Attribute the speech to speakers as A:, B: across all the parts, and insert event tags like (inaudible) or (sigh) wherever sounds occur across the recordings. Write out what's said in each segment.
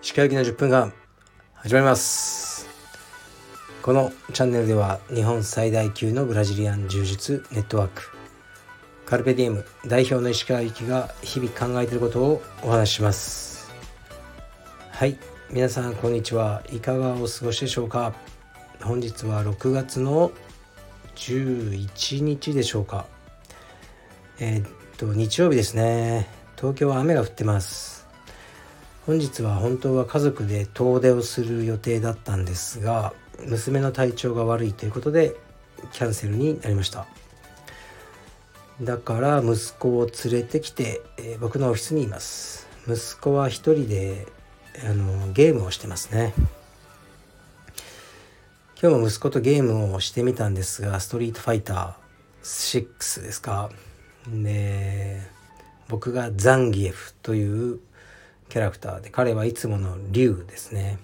A: 石川行きの10分間始まります。このチャンネルでは日本最大級のブラジリアン柔術ネットワークカルペディエム代表の石川行きが日々考えていることをお話しします。はい。皆さんこんにちは。いかがお過ごしでしょうか？本日は6月の11日でしょうか。えー、っと日曜日ですね。東京は雨が降ってます。本日は本当は家族で遠出をする予定だったんですが娘の体調が悪いということでキャンセルになりました。だから息子を連れてきて、えー、僕のオフィスにいます。息子は一人であのゲームをしてますね。今日も息子とゲームをしてみたんですがストリートファイター6ですか。で僕がザンギエフというキャラクターで彼はいつもの竜ですね。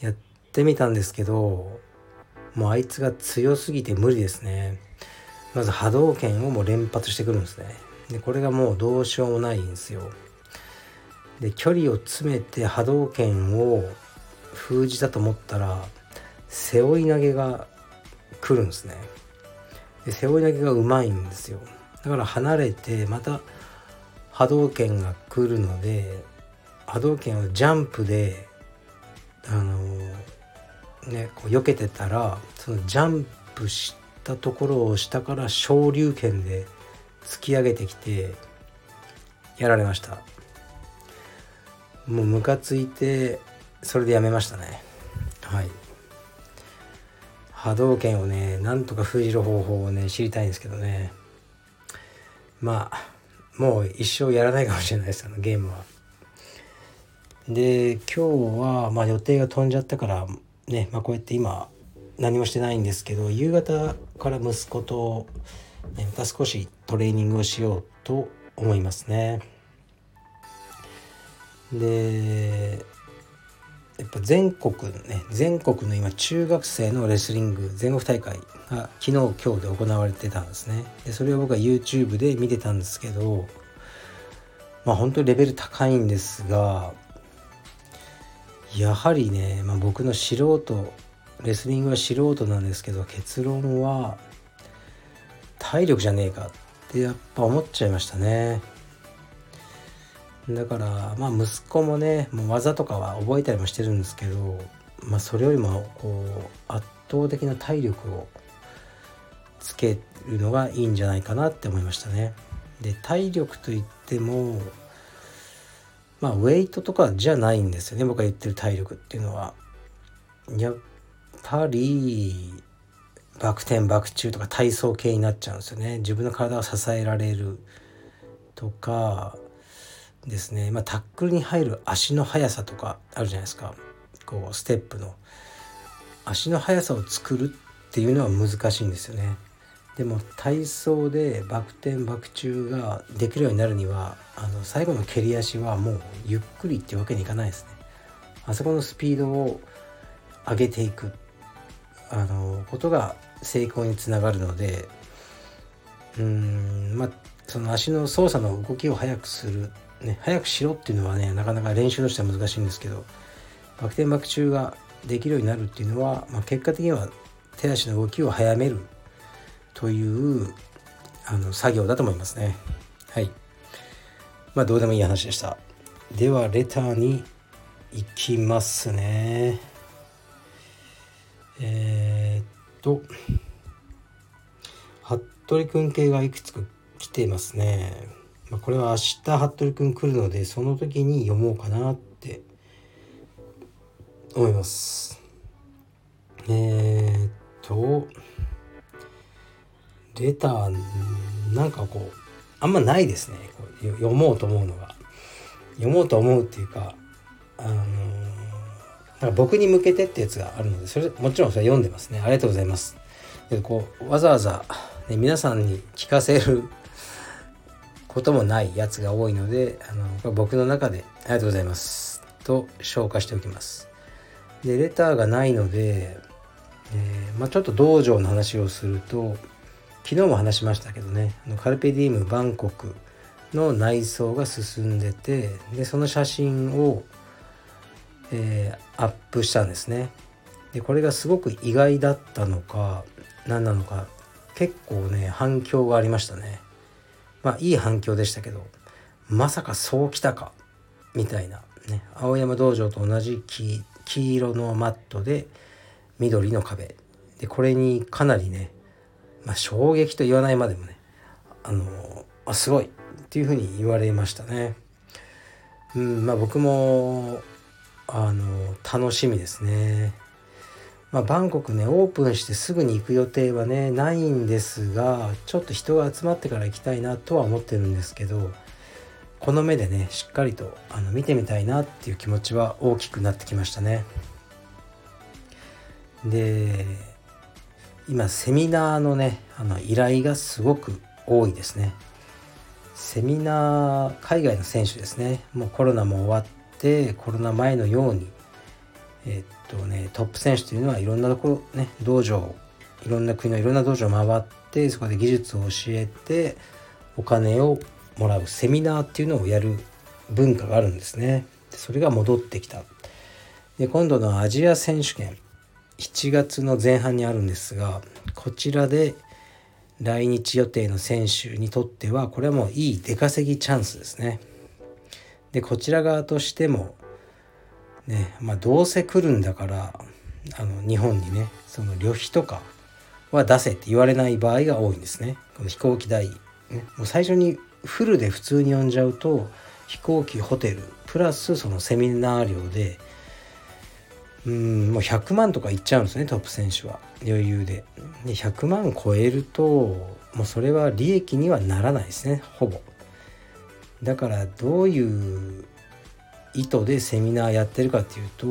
A: やってみたんですけどもうあいつが強すぎて無理ですね。まず波動拳をもう連発してくるんですね。でこれがもうどうしようもないんですよ。で距離を詰めて波動拳を封じたと思ったら背負い投げが来るんですね。で背負い投げがうまいんですよ。だから離れてまた波動拳が来るので波動拳をジャンプであのねこう避けてたらそのジャンプしたところを下から昇竜拳で突き上げてきてやられました。もうムカついてそれでやめましたね。はい。波動拳をねなんとか封じる方法をね知りたいんですけどね。まあもう一生やらないかもしれないですあのゲームは。で今日はまあ予定が飛んじゃったからね、まあ、こうやって今何もしてないんですけど夕方から息子と、ね、また少しトレーニングをしようと思いますね。でやっぱ全国ね全国の今中学生のレスリング全国大会が昨日今日で行われてたんですね。でそれを僕は YouTube で見てたんですけどまあ本当にレベル高いんですがやはりね、まあ、僕の素人レスリングは素人なんですけど結論は体力じゃねえかってやっぱ思っちゃいましたね。だからまあ息子もねもう技とかは覚えたりもしてるんですけどまあそれよりもこう圧倒的な体力をつけるのがいいんじゃないかなって思いましたね。で体力といってもまあウェイトとかじゃないんですよね僕が言ってる体力っていうのは。やっぱりバク転バク宙とか体操系になっちゃうんですよね。自分の体を支えられるとかですね、まあ、タックルに入る足の速さとかあるじゃないですか。こうステップの。足の速さを作るっていうのは難しいんですよね。でも体操でバク転バク宙ができるようになるにはあの最後の蹴り足はもうゆっくりっていうわけにいかないですね。あそこのスピードを上げていく。あのことが成功につながるのでうんまあその足の操作の動きを速くする。ね、早くしろっていうのはねなかなか練習としては難しいんですけどバク転バク宙ができるようになるっていうのは、まあ、結果的には手足の動きを速めるというあの作業だと思いますね。はい。まあどうでもいい話でした。ではレターに行きますね。えー、っと服部君系がいくつか来ていますね。まあ、これは明日服部くん来るのでその時に読もうかなって思います。えー、っとレターなんかこうあんまないですね。読もうと思うのが。読もうと思うっていうかあの、なんか僕に向けてってやつがあるのでそれもちろんそれ読んでますね。ありがとうございます。でこうわざわざ、ね、皆さんに聞かせることもないやつが多いのであの僕の中で「ありがとうございます」と消化しておきます。でレターがないので、えー、まあ、ちょっと道場の話をすると昨日も話しましたけどねカルペディウムバンコクの内装が進んでてでその写真を、えー、アップしたんですね。でこれがすごく意外だったのか何なのか結構ね反響がありましたね。まあいい反響でしたけどまさかそうきたかみたいなね青山道場と同じ黄色のマットで緑の壁でこれにかなりね、まあ、衝撃と言わないまでもねあのあすごいっていうふうに言われましたね。うんまあ、僕もあの楽しみですね。まあ、バンコクねオープンしてすぐに行く予定はねないんですがちょっと人が集まってから行きたいなとは思ってるんですけどこの目でねしっかりとあの見てみたいなっていう気持ちは大きくなってきましたね。で今セミナーのねあの依頼がすごく多いですね。セミナー海外の選手ですねもうコロナも終わってコロナ前のようにえっとねトップ選手というのはいろんなところね道場いろんな国のいろんな道場を回ってそこで技術を教えてお金をもらうセミナーっていうのをやる文化があるんですねそれが戻ってきたで今度のアジア選手権7月の前半にあるんですがこちらで来日予定の選手にとってはこれはもういい出稼ぎチャンスですね。でこちら側としてもねまあどうせ来るんだからあの日本にねその旅費とかは出せって言われない場合が多いんですね。この飛行機代、ね、もう最初にフルで普通に呼んじゃうと飛行機ホテルプラスそのセミナー料でうんもう100万とかいっちゃうんですねトップ選手は。余裕で。で100万超えるともうそれは利益にはならないですねほぼ。だからどういう意図でセミナーやってるかっていうと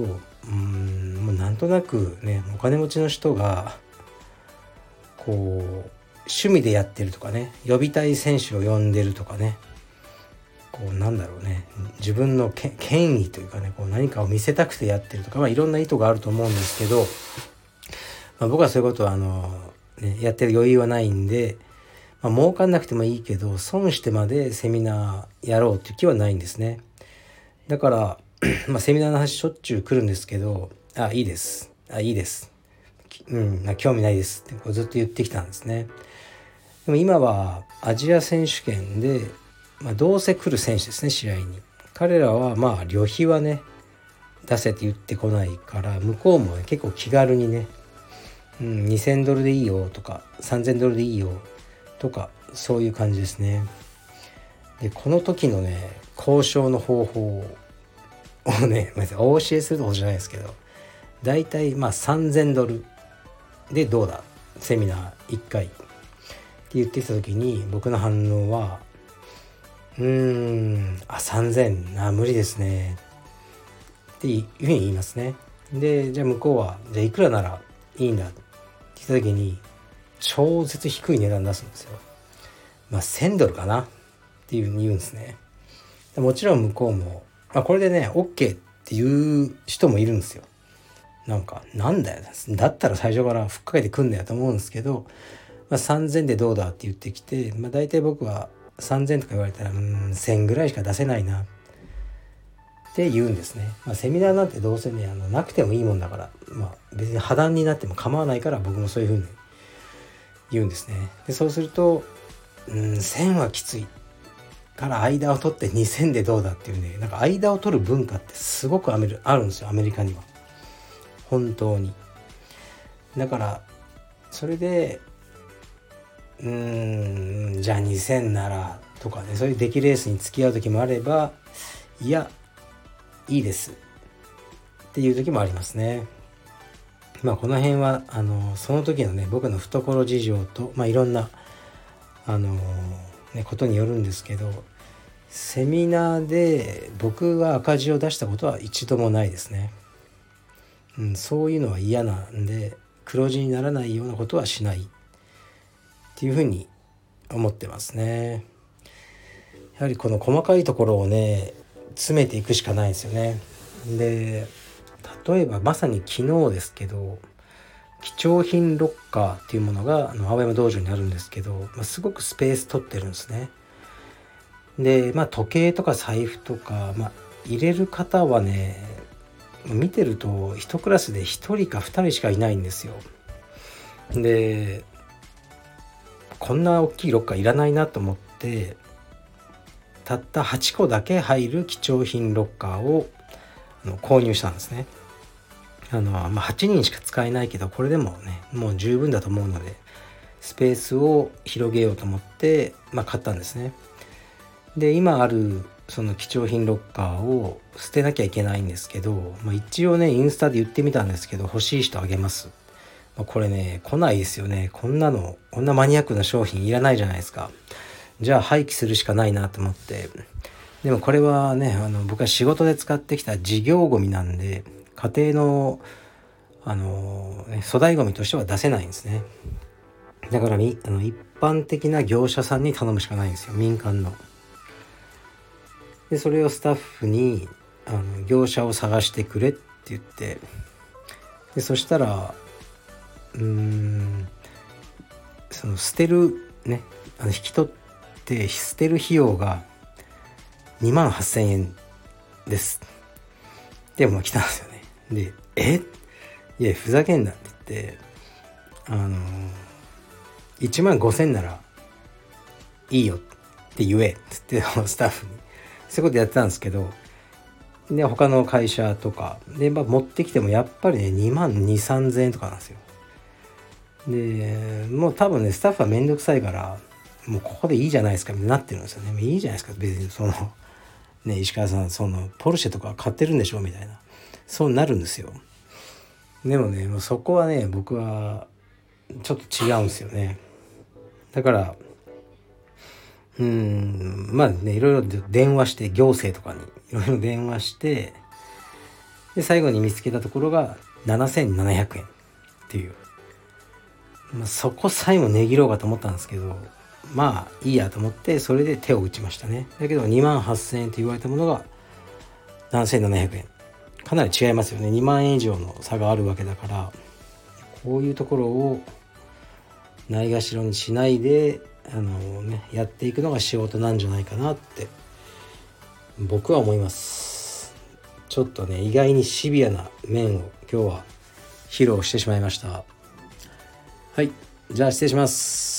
A: うんもうなんとなくねお金持ちの人がこう趣味でやってるとかね呼びたい選手を呼んでるとかねこうなんだろうね自分の権威というかねこう何かを見せたくてやってるとか、まあ、いろんな意図があると思うんですけど、まあ、僕はそういうことはあの、ね、やってる余裕はないんで、まあ、儲かんなくてもいいけど損してまでセミナーやろうっていう気はないんですね。だから (clears throat) まあセミナーの話しょっちゅう来るんですけど「あいいです。あいいです」うん、興味ないです。ってこうずっと言ってきたんですね。でも今はアジア選手権でまあ、どうせ来る選手ですね試合に。彼らはまあ旅費はね出せって言ってこないから向こうも、ね、結構気軽にね、うん、2,000ドルでいいよとか3,000ドルでいいよとかそういう感じですね。でこの時のね交渉の方法をね (laughs) お教えするとこじゃないですけど大体まあ3,000ドルでどうだ？セミナー1回って言ってきた時に僕の反応はうーん、あ、3000、あ、無理ですね。っていうふうに言いますね。で、じゃあ向こうは、じゃあいくらならいいんだ？って言った時に、超絶低い値段出すんですよ。まあ、1000ドルかなっていうふうに言うんですね。もちろん向こうも、まあ、これでね、OK っていう人もいるんですよ。なんか、なんだよ。だったら最初からふっかけてくんだよと思うんですけど、まあ、3000でどうだって言ってきて、まあ、大体僕は3,000とか言われたらうん1,000ぐらいしか出せないなって言うんですね、まあ、セミナーなんてどうせねあのなくてもいいもんだから、まあ、別に破談になっても構わないから僕もそういうふうに言うんですねでそうするとうん1,000はきついから間を取って2,000でどうだっていうねなんか間を取る文化ってすごくアメリあるんですよアメリカには。本当に。だからそれでうーんじゃあ2000ならとかねそういう出来レースに付き合う時もあればいやいいです。っていう時もありますね。まあこの辺はあのその時のね僕の懐事情と、まあ、いろんなあの、ね、ことによるんですけどセミナーで僕が赤字を出したことは一度もないですね。うん、そういうのは嫌なんで黒字にならないようなことはしないっていうふうに思ってますね。やはりこの細かいところをね詰めていくしかないですよね。で例えばまさに昨日ですけど貴重品ロッカーっていうものがあの青山道場にあるんですけど、まあ、すごくスペース取ってるんですね。でまあ時計とか財布とか、まあ、入れる方はね見てると1クラスで1人か2人しかいないんですよ。でこんな大きいロッカーいらないなと思ってたった8個だけ入る貴重品ロッカーを購入したんですね。あの、まあ、8人しか使えないけどこれでもねもう十分だと思うのでスペースを広げようと思って、まあ、買ったんですね。で今あるその貴重品ロッカーを捨てなきゃいけないんですけど、まあ、一応ねインスタで言ってみたんですけど欲しい人あげます。まあ、これね来ないですよねこんなのこんなマニアックな商品いらないじゃないですか。じゃあ廃棄するしかないなと思ってでもこれはねあの僕は仕事で使ってきた事業ゴミなんで家庭のあの、ね、粗大ゴミとしては出せないんですね。だからみあの一般的な業者さんに頼むしかないんですよ。民間の。でそれをスタッフにあの業者を探してくれって言って。でそしたらうーんその捨てるねあの引き取って捨てる費用が2万8,000円です。でも来たんですよで「え？いやふざけんな」って言ってあの1万5,000ならいいよって言えっつって (laughs) スタッフに。そういうことやってたんですけどで他の会社とかで、まあ、持ってきてもやっぱりね2万2 3 0 0円とかなんですよ。でもう多分ねスタッフは面倒くさいからもうここでいいじゃないですかみたいになってるんですよね。いいじゃないですか別にそのね石川さんそのポルシェとか買ってるんでしょみたいな。そうなるんですよ。でもねもうそこはね僕はちょっと違うんですよね。だからうんまあねいろいろ電話して行政とかに。いろいろ電話してで最後に見つけたところが7700円っていう、まあ、そこさえも値切ろうかと思ったんですけどまあいいやと思ってそれで手を打ちましたね。だけど2万8000円と言われたものが7700円かなり違いますよね。2万円以上の差があるわけだからこういうところをないがしろにしないであのねやっていくのが仕事なんじゃないかなって僕は思います。ちょっとね意外にシビアな面を今日は披露してしまいました。はい。じゃあ失礼します。